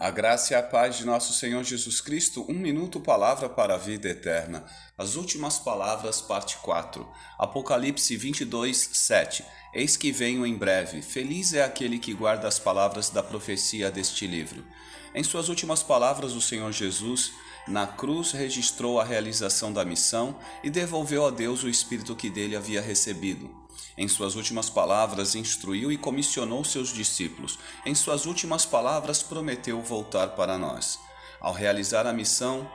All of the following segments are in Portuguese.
A graça e a paz de nosso Senhor Jesus Cristo, um minuto palavra para a vida eterna. As últimas palavras, parte 4. Apocalipse 22, 7. Eis que venho em breve. Feliz é aquele que guarda as palavras da profecia deste livro. Em suas últimas palavras, o Senhor Jesus, na cruz, registrou a realização da missão e devolveu a Deus o Espírito que dele havia recebido. Em suas últimas palavras, instruiu e comissionou seus discípulos. Em suas últimas palavras, prometeu voltar para nós. Ao realizar a missão,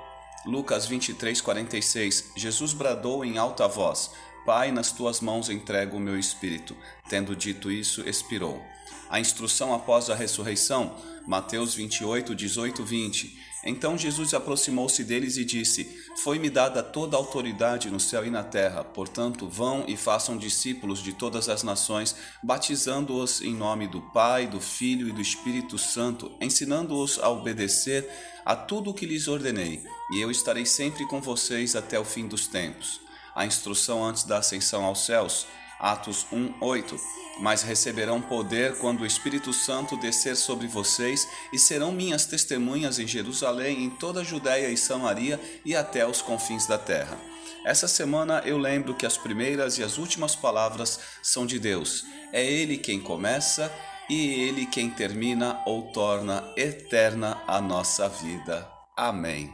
Lucas 23, 46, Jesus bradou em alta voz: Pai, nas tuas mãos entrego o meu espírito. Tendo dito isso, expirou. A instrução após a ressurreição, Mateus 28, 18, 20. Então Jesus aproximou-se deles e disse: Foi-me dada toda a autoridade no céu e na terra, portanto, vão e façam discípulos de todas as nações, batizando-os em nome do Pai, do Filho e do Espírito Santo, ensinando-os a obedecer a tudo o que lhes ordenei, e eu estarei sempre com vocês até o fim dos tempos. A instrução antes da ascensão aos céus, Atos 1, 8 mas receberão poder quando o Espírito Santo descer sobre vocês e serão minhas testemunhas em Jerusalém, em toda a Judéia e Samaria e até os confins da terra. Essa semana eu lembro que as primeiras e as últimas palavras são de Deus. É Ele quem começa e Ele quem termina ou torna eterna a nossa vida. Amém.